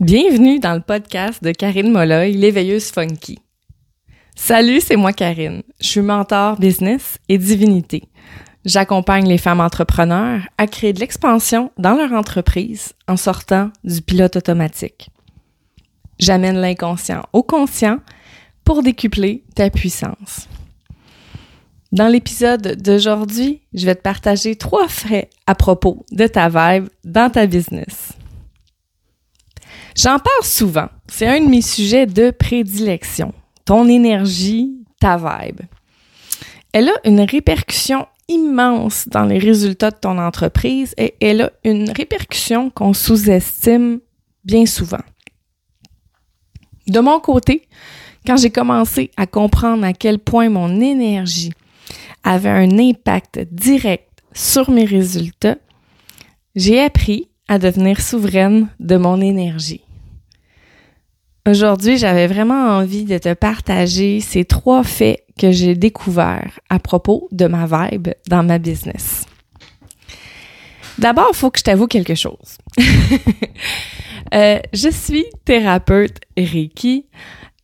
Bienvenue dans le podcast de Karine Molloy, l'éveilleuse funky. Salut, c'est moi Karine. Je suis mentor business et divinité. J'accompagne les femmes entrepreneurs à créer de l'expansion dans leur entreprise en sortant du pilote automatique. J'amène l'inconscient au conscient pour décupler ta puissance. Dans l'épisode d'aujourd'hui, je vais te partager trois faits à propos de ta vibe dans ta business. J'en parle souvent. C'est un de mes sujets de prédilection. Ton énergie, ta vibe. Elle a une répercussion immense dans les résultats de ton entreprise et elle a une répercussion qu'on sous-estime bien souvent. De mon côté, quand j'ai commencé à comprendre à quel point mon énergie avait un impact direct sur mes résultats, j'ai appris à devenir souveraine de mon énergie. Aujourd'hui, j'avais vraiment envie de te partager ces trois faits que j'ai découverts à propos de ma vibe dans ma business. D'abord, il faut que je t'avoue quelque chose. euh, je suis thérapeute Reiki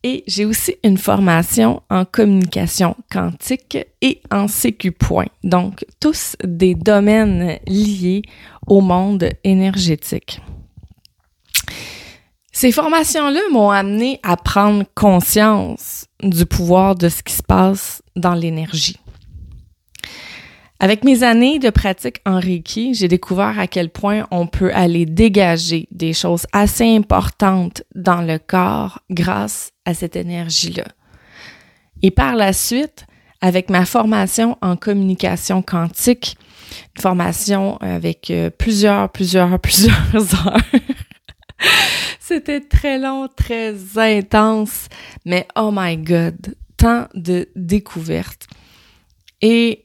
et j'ai aussi une formation en communication quantique et en point. Donc, tous des domaines liés au monde énergétique. Ces formations-là m'ont amené à prendre conscience du pouvoir de ce qui se passe dans l'énergie. Avec mes années de pratique en Reiki, j'ai découvert à quel point on peut aller dégager des choses assez importantes dans le corps grâce à cette énergie-là. Et par la suite, avec ma formation en communication quantique, une formation avec euh, plusieurs, plusieurs, plusieurs heures c'était très long, très intense, mais oh my god, tant de découvertes. Et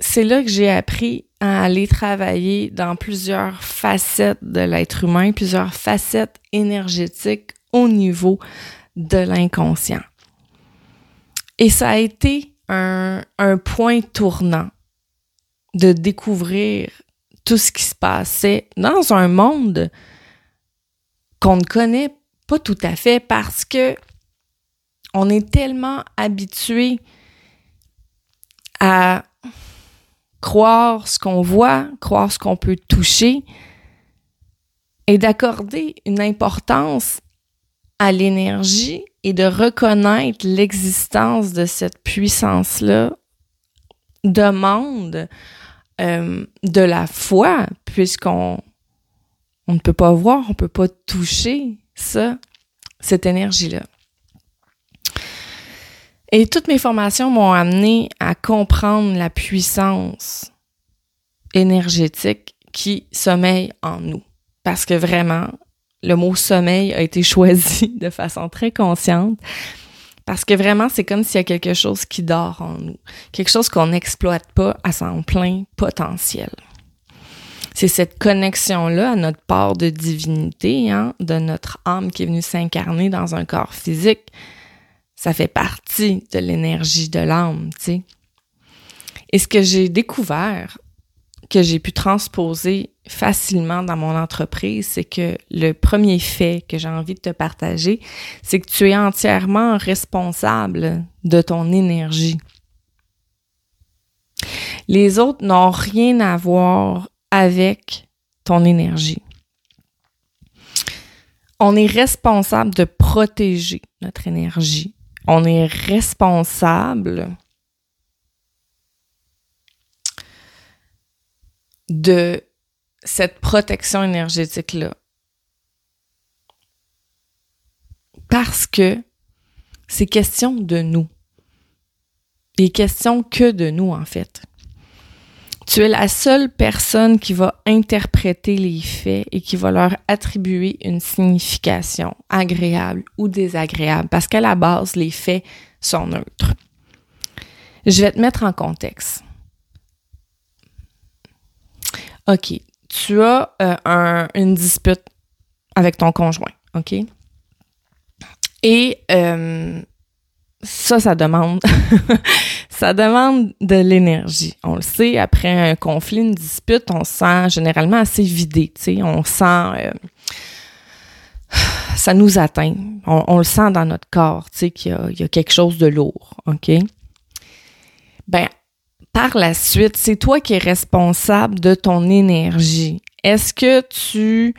c'est là que j'ai appris à aller travailler dans plusieurs facettes de l'être humain, plusieurs facettes énergétiques au niveau de l'inconscient. Et ça a été un, point tournant de découvrir tout ce qui se passait dans un monde qu'on ne connaît pas tout à fait parce que on est tellement habitué à croire ce qu'on voit, croire ce qu'on peut toucher et d'accorder une importance à l'énergie et de reconnaître l'existence de cette puissance-là demande euh, de la foi, puisqu'on on ne peut pas voir, on ne peut pas toucher ça, cette énergie-là. Et toutes mes formations m'ont amené à comprendre la puissance énergétique qui sommeille en nous. Parce que vraiment, le mot sommeil a été choisi de façon très consciente. Parce que vraiment, c'est comme s'il y a quelque chose qui dort en nous. Quelque chose qu'on n'exploite pas à son plein potentiel c'est cette connexion-là à notre part de divinité, hein, de notre âme qui est venue s'incarner dans un corps physique. Ça fait partie de l'énergie de l'âme, tu sais. Et ce que j'ai découvert, que j'ai pu transposer facilement dans mon entreprise, c'est que le premier fait que j'ai envie de te partager, c'est que tu es entièrement responsable de ton énergie. Les autres n'ont rien à voir avec ton énergie. On est responsable de protéger notre énergie. On est responsable de cette protection énergétique-là. Parce que c'est question de nous. Il est question que de nous, en fait. Tu es la seule personne qui va interpréter les faits et qui va leur attribuer une signification agréable ou désagréable parce qu'à la base, les faits sont neutres. Je vais te mettre en contexte. OK. Tu as euh, une dispute avec ton conjoint, OK? Et euh, ça, ça demande Ça demande de l'énergie. On le sait, après un conflit, une dispute, on se sent généralement assez vidé. sais, On sent... Euh, ça nous atteint. On, le sent dans notre corps, tu sais, qu'il y, a, quelque chose de lourd, OK? Ben, par la suite, c'est toi qui es responsable de ton énergie. Est-ce que tu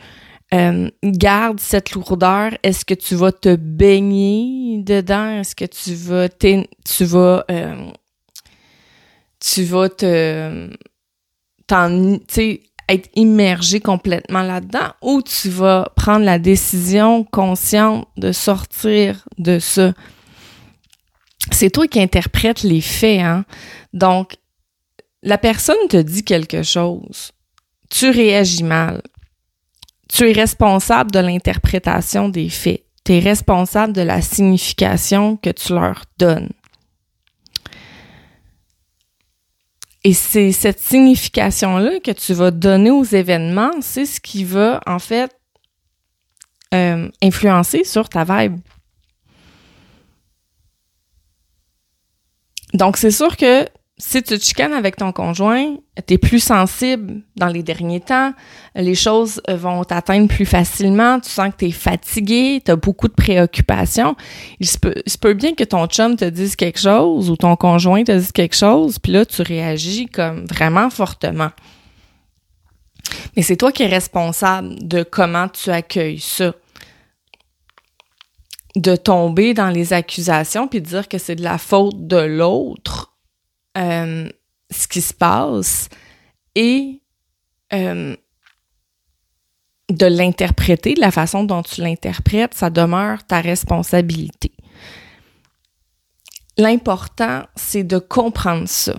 euh, gardes cette lourdeur? Est-ce que tu vas te baigner dedans? Est-ce que tu vas, tu vas, euh, tu vas te, t'en, être immergé complètement là-dedans? Ou tu vas prendre la décision consciente de sortir de ça? C'est toi qui interprètes les faits, hein? Donc, la personne te dit quelque chose, tu réagis mal. Tu es responsable de l'interprétation des faits. Tu es responsable de la signification que tu leur donnes. Et c'est cette signification-là que tu vas donner aux événements, c'est ce qui va en fait euh, influencer sur ta vibe. Donc c'est sûr que si tu te chicanes avec ton conjoint, tu es plus sensible dans les derniers temps, les choses vont t'atteindre plus facilement, tu sens que tu es fatigué, tu as beaucoup de préoccupations. Il se, peut, bien que ton chum te dise quelque chose ou ton conjoint te dise quelque chose, puis là, tu réagis comme vraiment fortement. Mais c'est toi qui es responsable de comment tu accueilles ça. De tomber dans les accusations puis de dire que c'est de la faute de l'autre euh, ce qui se passe et euh, de l'interpréter, de la façon dont tu l'interprètes, ça demeure ta responsabilité. L'important, c'est de comprendre ça.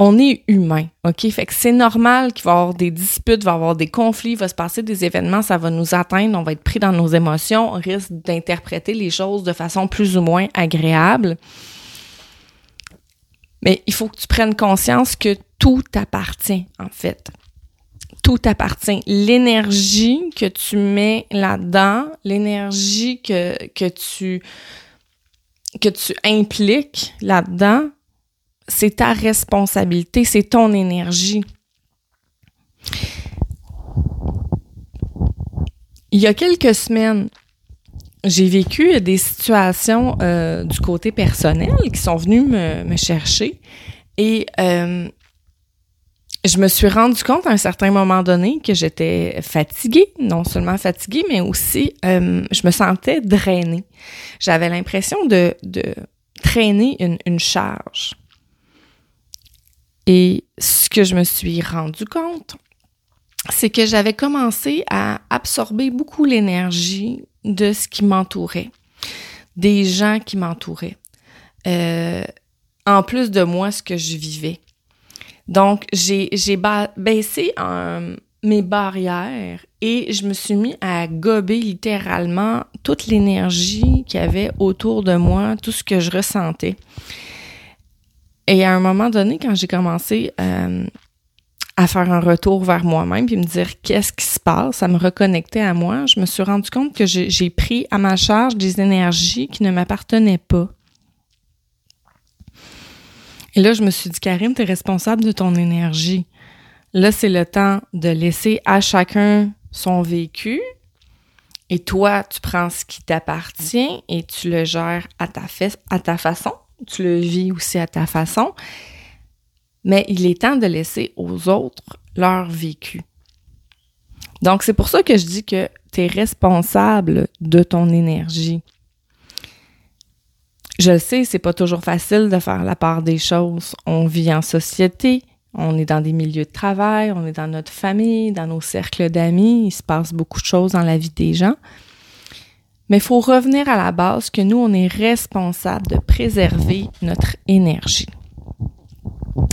On est humain, OK? Fait que c'est normal qu'il va y avoir des disputes, il va y avoir des conflits, va se passer des événements, ça va nous atteindre, on va être pris dans nos émotions, on risque d'interpréter les choses de façon plus ou moins agréable. Mais il faut que tu prennes conscience que tout t'appartient, en fait. Tout t'appartient. L'énergie que tu mets là-dedans, l'énergie que, que, tu, que tu impliques là-dedans, c'est ta responsabilité, c'est ton énergie. Il y a quelques semaines, j'ai vécu des situations euh, du côté personnel qui sont venues me, chercher et euh, je me suis rendu compte à un certain moment donné que j'étais fatiguée, non seulement fatiguée, mais aussi euh, je me sentais drainée. J'avais l'impression de, de, traîner une, une charge. Et ce que je me suis rendu compte, c'est que j'avais commencé à absorber beaucoup l'énergie de ce qui m'entourait, des gens qui m'entouraient, euh, en plus de moi, ce que je vivais. Donc, j'ai baissé mes barrières et je me suis mis à gober littéralement toute l'énergie qu'il y avait autour de moi, tout ce que je ressentais. Et à un moment donné, quand j'ai commencé euh, à faire un retour vers moi-même puis me dire qu'est-ce qui se passe, à me reconnecter à moi, je me suis rendu compte que j'ai pris à ma charge des énergies qui ne m'appartenaient pas. Et là, je me suis dit, Karine, tu es responsable de ton énergie. Là, c'est le temps de laisser à chacun son vécu. Et toi, tu prends ce qui t'appartient et tu le gères à ta, à ta façon. Tu le vis aussi à ta façon mais il est temps de laisser aux autres leur vécu. Donc, c'est pour ça que je dis que tu es responsable de ton énergie. Je le sais, c'est pas toujours facile de faire la part des choses. On vit en société, on est dans des milieux de travail, on est dans notre famille, dans nos cercles d'amis, il se passe beaucoup de choses dans la vie des gens. Mais il faut revenir à la base que nous, on est responsable de préserver notre énergie.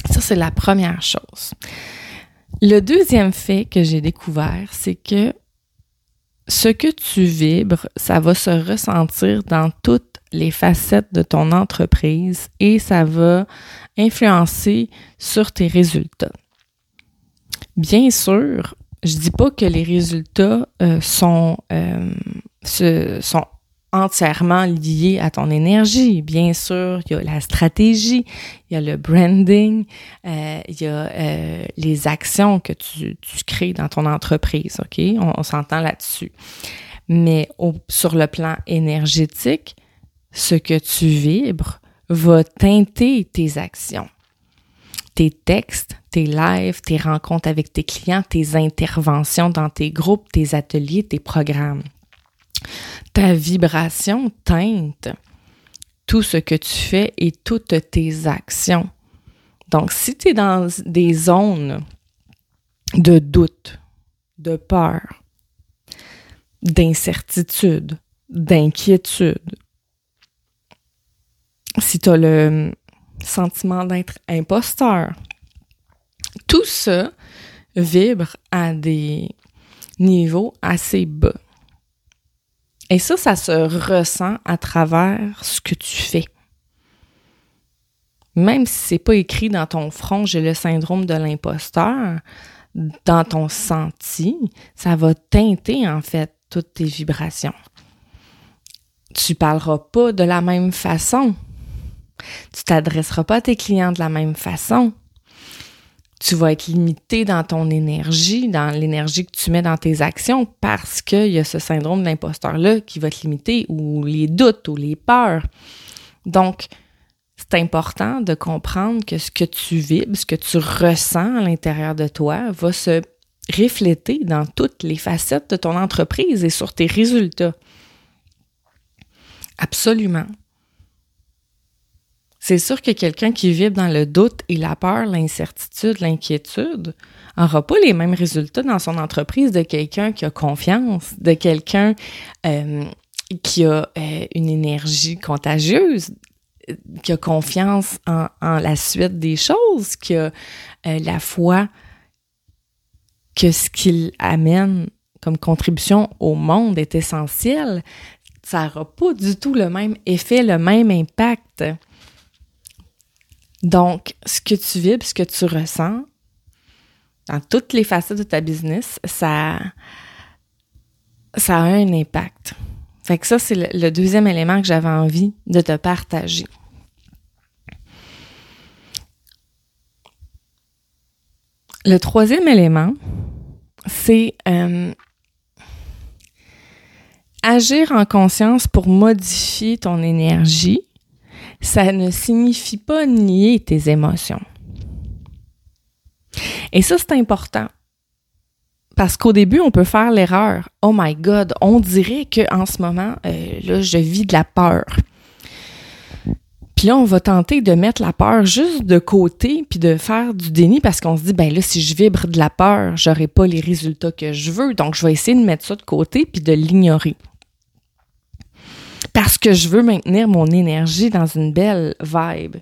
Ça, c'est la première chose. Le deuxième fait que j'ai découvert, c'est que ce que tu vibres, ça va se ressentir dans toutes les facettes de ton entreprise et ça va influencer sur tes résultats. Bien sûr, je dis pas que les résultats euh, sont, euh, sont entièrement lié à ton énergie. Bien sûr, il y a la stratégie, il y a le branding, euh, il y a euh, les actions que tu, tu, crées dans ton entreprise, OK? On, s'entend là-dessus. Mais sur le plan énergétique, ce que tu vibres va teinter tes actions, tes textes, tes lives, tes rencontres avec tes clients, tes interventions dans tes groupes, tes ateliers, tes programmes. Ta vibration teinte tout ce que tu fais et toutes tes actions. Donc, si tu es dans des zones de doute, de peur, d'incertitude, d'inquiétude, si tu as le sentiment d'être imposteur, tout ça vibre à des niveaux assez bas. Et ça, ça se ressent à travers ce que tu fais. Même si c'est pas écrit dans ton front, j'ai le syndrome de l'imposteur, dans ton senti, ça va teinter en fait toutes tes vibrations. Tu parleras pas de la même façon. Tu t'adresseras pas à tes clients de la même façon tu vas être limité dans ton énergie, dans l'énergie que tu mets dans tes actions parce qu'il y a ce syndrome d'imposteur-là qui va te limiter ou les doutes ou les peurs. Donc, c'est important de comprendre que ce que tu vibres, ce que tu ressens à l'intérieur de toi va se refléter dans toutes les facettes de ton entreprise et sur tes résultats. Absolument. C'est sûr que quelqu'un qui vibre dans le doute et la peur, l'incertitude, l'inquiétude, n'aura pas les mêmes résultats dans son entreprise de quelqu'un qui a confiance, de quelqu'un euh, qui a euh, une énergie contagieuse, qui a confiance en, la suite des choses, qui a euh, la foi que ce qu'il amène comme contribution au monde est essentiel. Ça n'aura pas du tout le même effet, le même impact. Donc, ce que tu vibres, ce que tu ressens, dans toutes les facettes de ta business, ça, ça a un impact. Fait que ça, c'est le, deuxième élément que j'avais envie de te partager. Le troisième élément, c'est euh, agir en conscience pour modifier ton énergie ça ne signifie pas nier tes émotions. Et ça, c'est important. Parce qu'au début, on peut faire l'erreur. Oh my God, on dirait qu'en ce moment, euh, là, je vis de la peur. Puis là, on va tenter de mettre la peur juste de côté, puis de faire du déni parce qu'on se dit, ben là, si je vibre de la peur, j'aurai pas les résultats que je veux. Donc, je vais essayer de mettre ça de côté puis de l'ignorer parce que je veux maintenir mon énergie dans une belle vibe.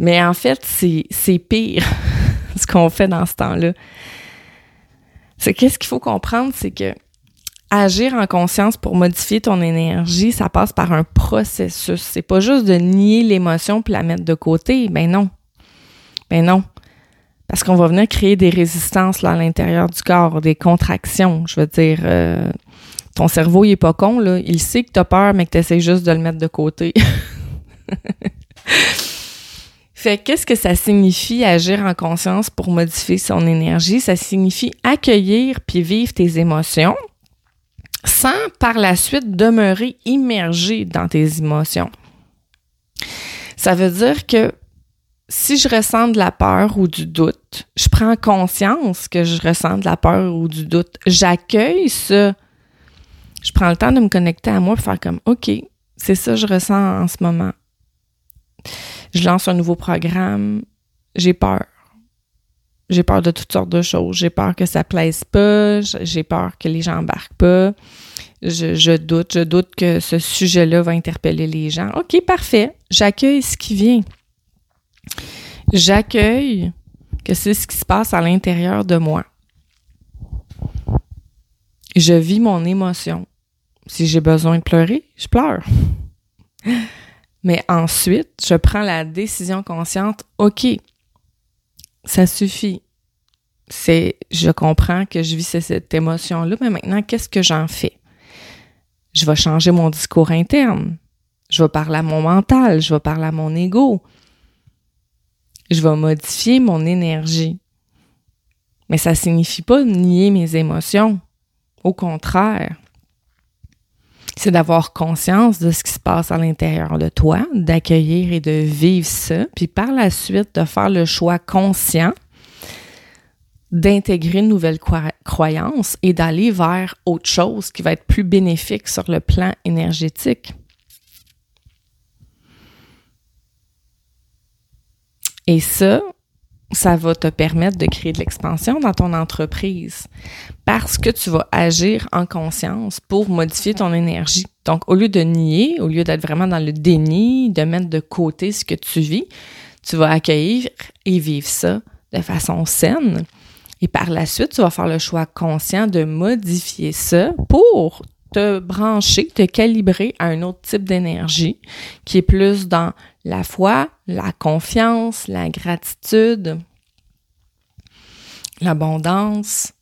Mais en fait, c'est pire ce qu'on fait dans ce temps-là. C'est qu'est-ce qu'il faut comprendre, c'est que agir en conscience pour modifier ton énergie, ça passe par un processus. C'est pas juste de nier l'émotion puis la mettre de côté. Ben non. Ben non. Parce qu'on va venir créer des résistances là, à l'intérieur du corps, des contractions. Je veux dire, euh, ton cerveau, il est pas con, là. Il sait que tu as peur, mais que tu essaies juste de le mettre de côté. fait qu'est-ce que ça signifie agir en conscience pour modifier son énergie? Ça signifie accueillir puis vivre tes émotions sans par la suite demeurer immergé dans tes émotions. Ça veut dire que si je ressens de la peur ou du doute, je prends conscience que je ressens de la peur ou du doute. J'accueille ça je prends le temps de me connecter à moi pour faire comme OK, c'est ça que je ressens en ce moment. Je lance un nouveau programme, j'ai peur. J'ai peur de toutes sortes de choses. J'ai peur que ça plaise pas, j'ai peur que les gens embarquent pas. Je, je doute, je doute que ce sujet-là va interpeller les gens. OK, parfait. J'accueille ce qui vient. J'accueille que c'est ce qui se passe à l'intérieur de moi. Je vis mon émotion. Si j'ai besoin de pleurer, je pleure. Mais ensuite, je prends la décision consciente, OK, ça suffit. C'est, je comprends que je vis cette émotion-là, mais maintenant, qu'est-ce que j'en fais? Je vais changer mon discours interne. Je vais parler à mon mental. Je vais parler à mon ego. Je vais modifier mon énergie. Mais ça signifie pas nier mes émotions. Au contraire, c'est d'avoir conscience de ce qui se passe à l'intérieur de toi, d'accueillir et de vivre ça, puis par la suite de faire le choix conscient d'intégrer une nouvelle croyance et d'aller vers autre chose qui va être plus bénéfique sur le plan énergétique. Et ça, ça va te permettre de créer de l'expansion dans ton entreprise parce que tu vas agir en conscience pour modifier ton énergie. Donc, au lieu de nier, au lieu d'être vraiment dans le déni, de mettre de côté ce que tu vis, tu vas accueillir et vivre ça de façon saine. Et par la suite, tu vas faire le choix conscient de modifier ça pour te brancher, te calibrer à un autre type d'énergie qui est plus dans la foi, la confiance, la gratitude, l'abondance.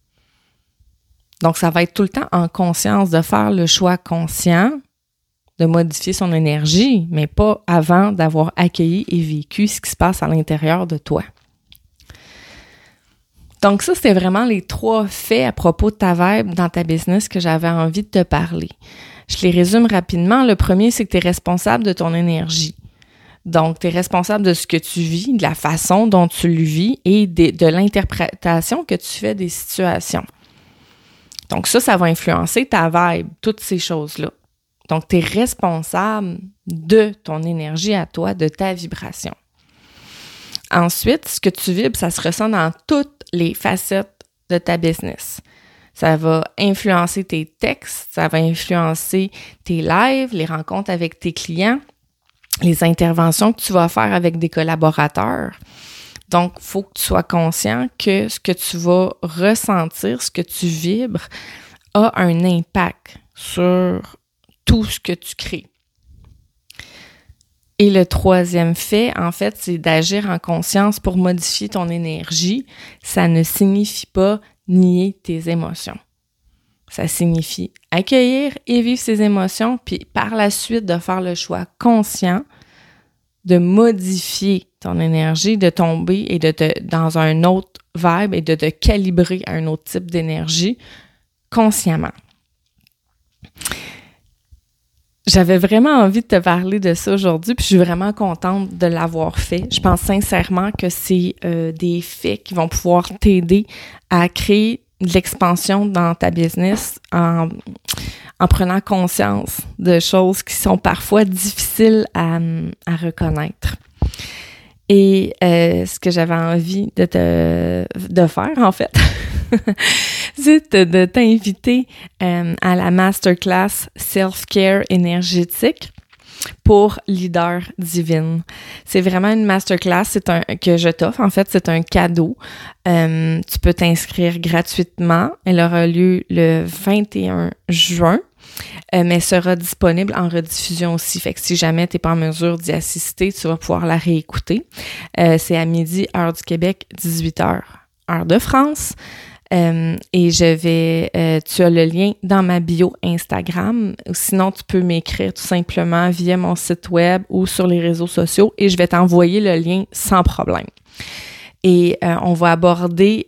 Donc, ça va être tout le temps en conscience de faire le choix conscient de modifier son énergie, mais pas avant d'avoir accueilli et vécu ce qui se passe à l'intérieur de toi. Donc ça, c'était vraiment les trois faits à propos de ta vibe dans ta business que j'avais envie de te parler. Je les résume rapidement. Le premier, c'est que tu es responsable de ton énergie. Donc, tu es responsable de ce que tu vis, de la façon dont tu le vis et de, l'interprétation que tu fais des situations. Donc, ça, ça va influencer ta vibe, toutes ces choses-là. Donc, tu es responsable de ton énergie à toi, de ta vibration. Ensuite, ce que tu vibres, ça se ressent dans toutes les facettes de ta business. Ça va influencer tes textes, ça va influencer tes lives, les rencontres avec tes clients, les interventions que tu vas faire avec des collaborateurs. Donc, il faut que tu sois conscient que ce que tu vas ressentir, ce que tu vibres, a un impact sur tout ce que tu crées. Et le troisième fait, en fait, c'est d'agir en conscience pour modifier ton énergie. Ça ne signifie pas nier tes émotions. Ça signifie accueillir et vivre ses émotions, puis par la suite de faire le choix conscient de modifier ton énergie, de tomber et de te dans un autre vibe et de te calibrer à un autre type d'énergie consciemment. J'avais vraiment envie de te parler de ça aujourd'hui, puis je suis vraiment contente de l'avoir fait. Je pense sincèrement que c'est euh, des faits qui vont pouvoir t'aider à créer de l'expansion dans ta business en, en, prenant conscience de choses qui sont parfois difficiles à, reconnaître. Et euh, ce que j'avais envie de te de faire, en fait, c'est de t'inviter euh, à la masterclass Self-Care énergétique pour leader divine. C'est vraiment une masterclass c'est un, que je t'offre. En fait, c'est un cadeau. Euh, tu peux t'inscrire gratuitement. Elle aura lieu le 21 juin. Euh, mais sera disponible en rediffusion aussi. Fait que si jamais tu n'es pas en mesure d'y assister, tu vas pouvoir la réécouter. c'est à midi, heure du Québec, 18h, heure de France. Euh, et je vais, euh, tu as le lien dans ma bio Instagram. Sinon, tu peux m'écrire tout simplement via mon site web ou sur les réseaux sociaux et je vais t'envoyer le lien sans problème. Et euh, on va aborder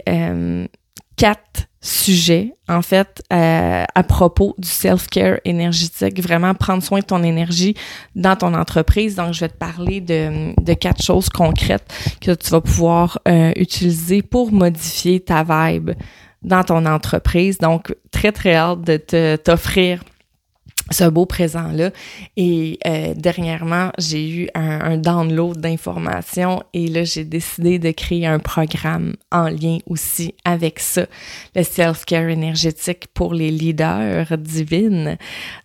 quatre sujets, en fait, à propos du self-care énergétique, vraiment prendre soin de ton énergie dans ton entreprise. Donc, je vais te parler de, de quatre choses concrètes que tu vas pouvoir utiliser pour modifier ta vibe dans ton entreprise. Donc, très, très hâte de t'offrir ce beau présent-là. Et euh, dernièrement, j'ai eu un, un download d'informations et là, j'ai décidé de créer un programme en lien aussi avec ça, le self-care énergétique pour les leaders divines.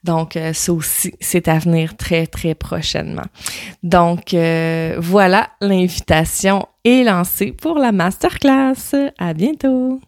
Donc, euh, ça aussi, c'est à venir très, très prochainement. Donc, euh, voilà, l'invitation est lancée pour la masterclass. À bientôt!